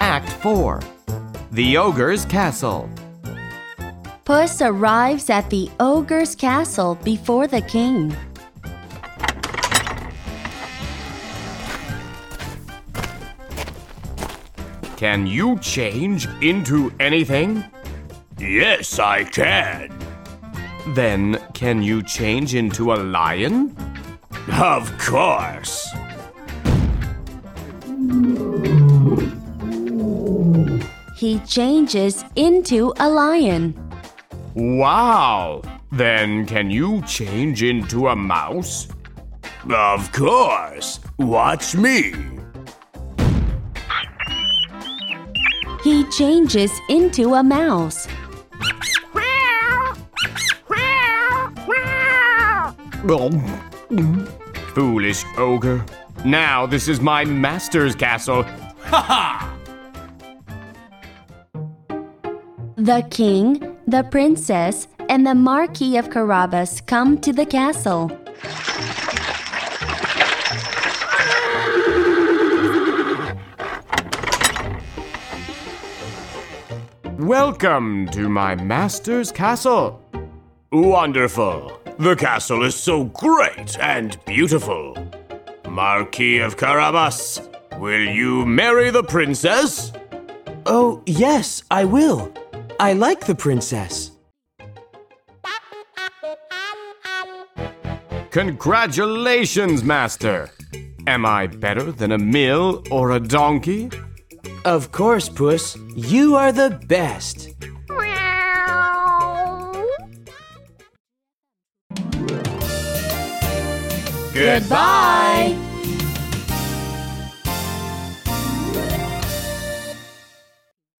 Act 4 The Ogre's Castle. Puss arrives at the ogre's castle before the king. Can you change into anything? Yes, I can. Then, can you change into a lion? Of course. He changes into a lion. Wow! Then, can you change into a mouse? Of course. Watch me. He changes into a mouse. Foolish ogre. Now this is my master's castle. Ha ha! The king, the princess, and the Marquis of Carabas come to the castle. Welcome to my master's castle. Wonderful. The castle is so great and beautiful. Marquis of Carabas, will you marry the princess? Oh, yes, I will. I like the princess. Congratulations, master. Am I better than a mill or a donkey? Of course, Puss. You are the best. Goodbye.